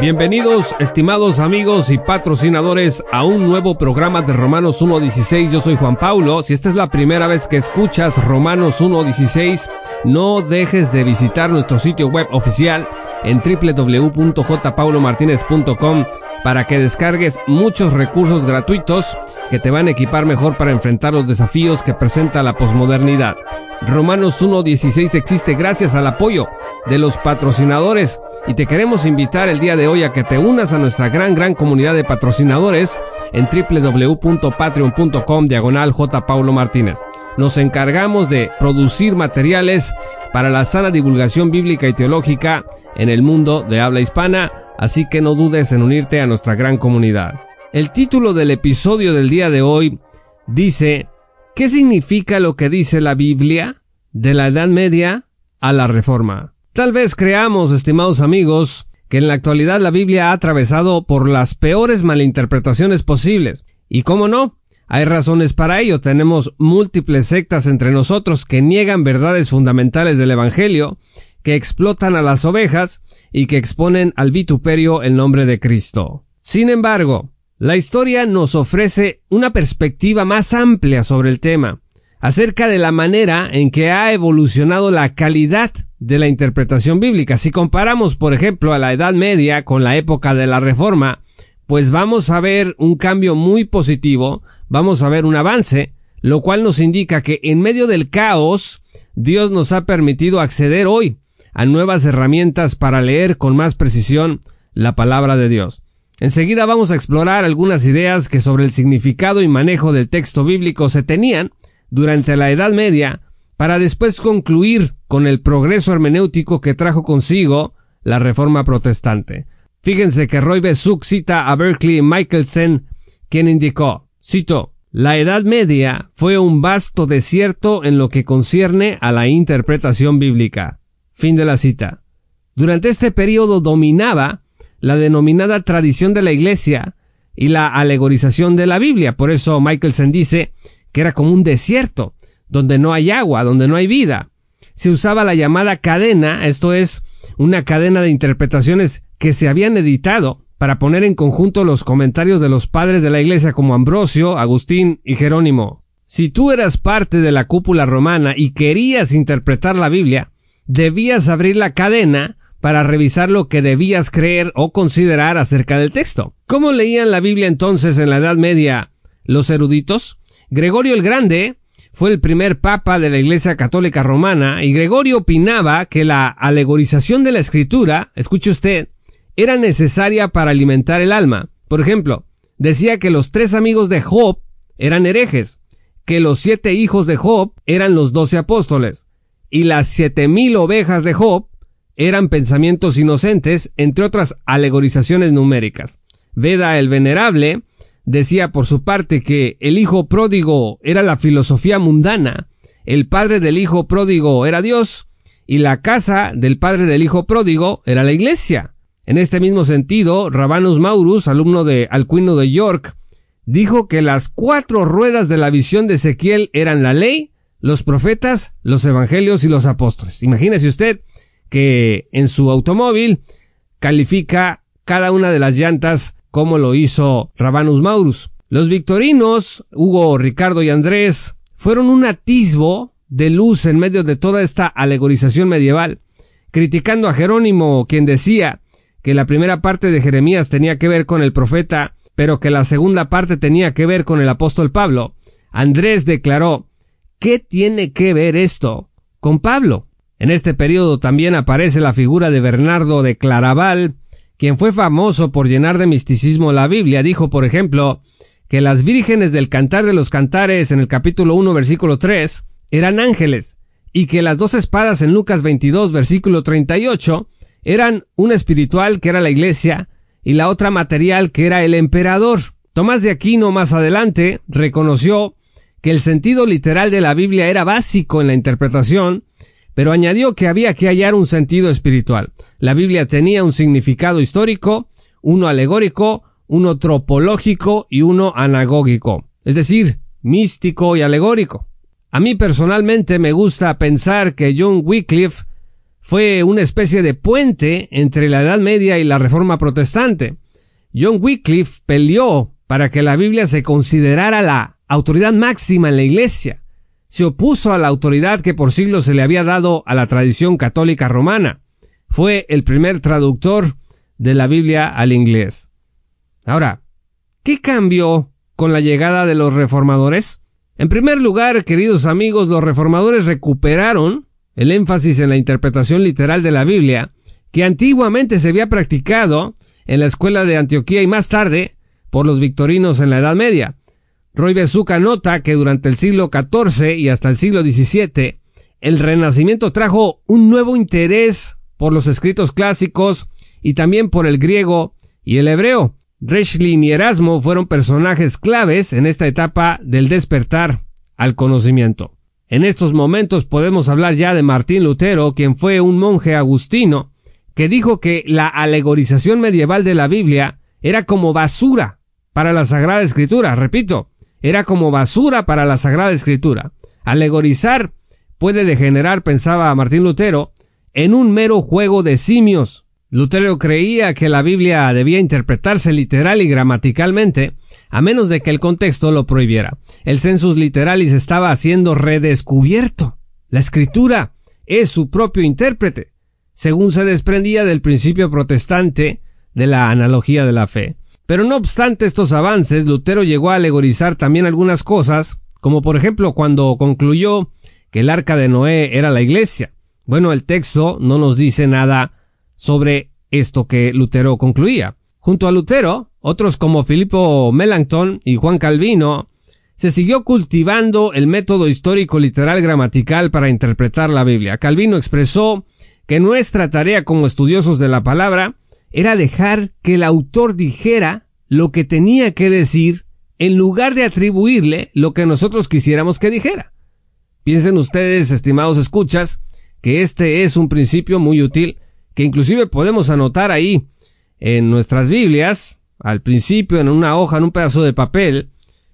Bienvenidos, estimados amigos y patrocinadores, a un nuevo programa de Romanos 1.16. Yo soy Juan Paulo. Si esta es la primera vez que escuchas Romanos 1.16, no dejes de visitar nuestro sitio web oficial en www.jpaulomartinez.com para que descargues muchos recursos gratuitos que te van a equipar mejor para enfrentar los desafíos que presenta la posmodernidad. Romanos 1.16 existe gracias al apoyo de los patrocinadores y te queremos invitar el día de hoy a que te unas a nuestra gran gran comunidad de patrocinadores en www.patreon.com diagonal J. Paulo Martínez. Nos encargamos de producir materiales para la sana divulgación bíblica y teológica en el mundo de habla hispana, así que no dudes en unirte a nuestra gran comunidad. El título del episodio del día de hoy dice ¿Qué significa lo que dice la Biblia de la Edad Media a la Reforma? Tal vez creamos, estimados amigos, que en la actualidad la Biblia ha atravesado por las peores malinterpretaciones posibles. Y cómo no, hay razones para ello. Tenemos múltiples sectas entre nosotros que niegan verdades fundamentales del Evangelio, que explotan a las ovejas y que exponen al vituperio el nombre de Cristo. Sin embargo, la historia nos ofrece una perspectiva más amplia sobre el tema, acerca de la manera en que ha evolucionado la calidad de la interpretación bíblica. Si comparamos, por ejemplo, a la Edad Media con la época de la Reforma, pues vamos a ver un cambio muy positivo, vamos a ver un avance, lo cual nos indica que en medio del caos, Dios nos ha permitido acceder hoy a nuevas herramientas para leer con más precisión la palabra de Dios. Enseguida vamos a explorar algunas ideas que sobre el significado y manejo del texto bíblico se tenían durante la Edad Media para después concluir con el progreso hermenéutico que trajo consigo la Reforma Protestante. Fíjense que Roy Besuk cita a Berkeley Michelsen, quien indicó, cito, la Edad Media fue un vasto desierto en lo que concierne a la interpretación bíblica. Fin de la cita. Durante este periodo dominaba la denominada tradición de la iglesia y la alegorización de la Biblia. Por eso Michelson dice que era como un desierto, donde no hay agua, donde no hay vida. Se usaba la llamada cadena, esto es, una cadena de interpretaciones que se habían editado para poner en conjunto los comentarios de los padres de la iglesia como Ambrosio, Agustín y Jerónimo. Si tú eras parte de la cúpula romana y querías interpretar la Biblia, debías abrir la cadena para revisar lo que debías creer o considerar acerca del texto. ¿Cómo leían la Biblia entonces en la Edad Media los eruditos? Gregorio el Grande fue el primer papa de la Iglesia Católica Romana y Gregorio opinaba que la alegorización de la escritura, escuche usted, era necesaria para alimentar el alma. Por ejemplo, decía que los tres amigos de Job eran herejes, que los siete hijos de Job eran los doce apóstoles, y las siete mil ovejas de Job eran pensamientos inocentes, entre otras alegorizaciones numéricas. Veda el Venerable decía por su parte que el hijo pródigo era la filosofía mundana, el padre del hijo pródigo era Dios, y la casa del padre del hijo pródigo era la iglesia. En este mismo sentido, Rabanus Maurus, alumno de Alcuino de York, dijo que las cuatro ruedas de la visión de Ezequiel eran la ley, los profetas, los evangelios y los apóstoles. Imagínese usted que en su automóvil califica cada una de las llantas como lo hizo Rabanus Maurus. Los victorinos, Hugo, Ricardo y Andrés, fueron un atisbo de luz en medio de toda esta alegorización medieval, criticando a Jerónimo, quien decía que la primera parte de Jeremías tenía que ver con el profeta, pero que la segunda parte tenía que ver con el apóstol Pablo. Andrés declaró, ¿qué tiene que ver esto con Pablo? En este periodo también aparece la figura de Bernardo de Claraval, quien fue famoso por llenar de misticismo la Biblia. Dijo, por ejemplo, que las vírgenes del Cantar de los Cantares en el capítulo 1 versículo 3 eran ángeles, y que las dos espadas en Lucas 22 versículo 38 eran una espiritual que era la iglesia y la otra material que era el emperador. Tomás de Aquino más adelante reconoció que el sentido literal de la Biblia era básico en la interpretación, pero añadió que había que hallar un sentido espiritual. La Biblia tenía un significado histórico, uno alegórico, uno tropológico y uno anagógico, es decir, místico y alegórico. A mí personalmente me gusta pensar que John Wycliffe fue una especie de puente entre la Edad Media y la Reforma Protestante. John Wycliffe peleó para que la Biblia se considerara la autoridad máxima en la Iglesia. Se opuso a la autoridad que por siglos se le había dado a la tradición católica romana. Fue el primer traductor de la Biblia al inglés. Ahora, ¿qué cambió con la llegada de los reformadores? En primer lugar, queridos amigos, los reformadores recuperaron el énfasis en la interpretación literal de la Biblia, que antiguamente se había practicado en la escuela de Antioquía y más tarde por los victorinos en la Edad Media. Roy Bezuca nota que durante el siglo XIV y hasta el siglo XVII, el Renacimiento trajo un nuevo interés por los escritos clásicos y también por el griego y el hebreo. Rechlin y Erasmo fueron personajes claves en esta etapa del despertar al conocimiento. En estos momentos podemos hablar ya de Martín Lutero, quien fue un monje agustino, que dijo que la alegorización medieval de la Biblia era como basura para la Sagrada Escritura. Repito, era como basura para la Sagrada Escritura. Alegorizar puede degenerar, pensaba Martín Lutero, en un mero juego de simios, Lutero creía que la Biblia debía interpretarse literal y gramaticalmente, a menos de que el contexto lo prohibiera. El census literalis estaba siendo redescubierto. La escritura es su propio intérprete, según se desprendía del principio protestante de la analogía de la fe. Pero no obstante estos avances, Lutero llegó a alegorizar también algunas cosas, como por ejemplo cuando concluyó que el arca de Noé era la iglesia. Bueno, el texto no nos dice nada sobre esto que Lutero concluía. Junto a Lutero, otros como Filippo Melanchthon y Juan Calvino, se siguió cultivando el método histórico literal gramatical para interpretar la Biblia. Calvino expresó que nuestra tarea como estudiosos de la palabra era dejar que el autor dijera lo que tenía que decir en lugar de atribuirle lo que nosotros quisiéramos que dijera. Piensen ustedes, estimados escuchas, que este es un principio muy útil que inclusive podemos anotar ahí en nuestras Biblias, al principio en una hoja, en un pedazo de papel.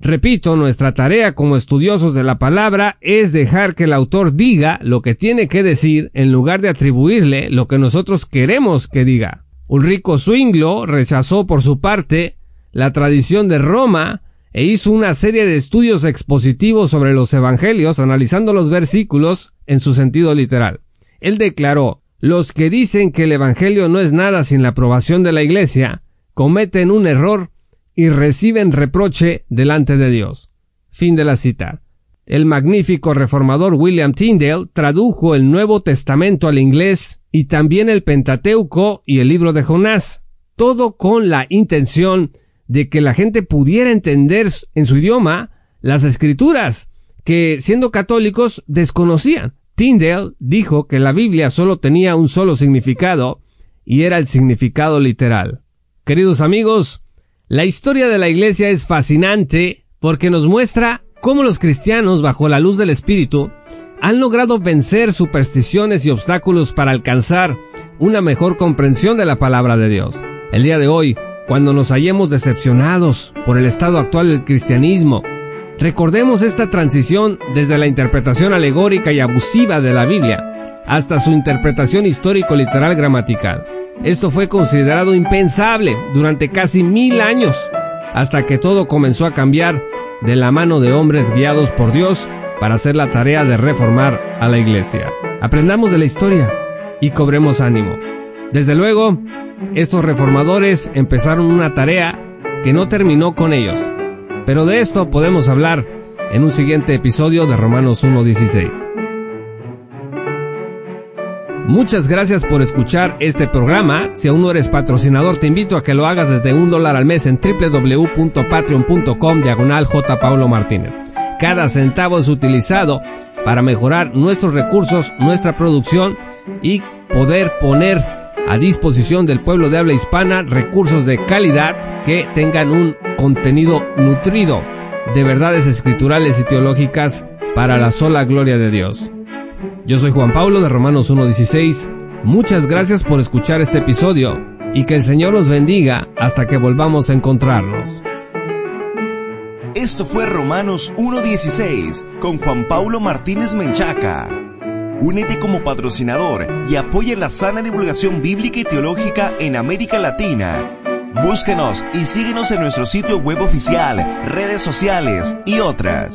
Repito, nuestra tarea como estudiosos de la palabra es dejar que el autor diga lo que tiene que decir en lugar de atribuirle lo que nosotros queremos que diga. Ulrico Zwinglo rechazó por su parte la tradición de Roma e hizo una serie de estudios expositivos sobre los evangelios analizando los versículos en su sentido literal. Él declaró los que dicen que el Evangelio no es nada sin la aprobación de la Iglesia, cometen un error y reciben reproche delante de Dios. Fin de la cita. El magnífico reformador William Tyndale tradujo el Nuevo Testamento al inglés y también el Pentateuco y el libro de Jonás, todo con la intención de que la gente pudiera entender en su idioma las escrituras que, siendo católicos, desconocían. Tyndale dijo que la Biblia solo tenía un solo significado y era el significado literal. Queridos amigos, la historia de la Iglesia es fascinante porque nos muestra cómo los cristianos, bajo la luz del Espíritu, han logrado vencer supersticiones y obstáculos para alcanzar una mejor comprensión de la palabra de Dios. El día de hoy, cuando nos hallemos decepcionados por el estado actual del cristianismo, Recordemos esta transición desde la interpretación alegórica y abusiva de la Biblia hasta su interpretación histórico-literal gramatical. Esto fue considerado impensable durante casi mil años, hasta que todo comenzó a cambiar de la mano de hombres guiados por Dios para hacer la tarea de reformar a la iglesia. Aprendamos de la historia y cobremos ánimo. Desde luego, estos reformadores empezaron una tarea que no terminó con ellos. Pero de esto podemos hablar en un siguiente episodio de Romanos 1.16. Muchas gracias por escuchar este programa. Si aún no eres patrocinador, te invito a que lo hagas desde un dólar al mes en www.patreon.com diagonal J. Paulo Martínez. Cada centavo es utilizado para mejorar nuestros recursos, nuestra producción y poder poner a disposición del pueblo de habla hispana recursos de calidad que tengan un contenido nutrido. de verdades escriturales y teológicas para la sola gloria de Dios. Yo soy Juan Pablo de Romanos 1.16. Muchas gracias por escuchar este episodio y que el Señor los bendiga hasta que volvamos a encontrarnos. Esto fue Romanos 1.16 con Juan Pablo Martínez Menchaca. Únete como patrocinador y apoya la sana divulgación bíblica y teológica en América Latina. Búsquenos y síguenos en nuestro sitio web oficial, redes sociales y otras.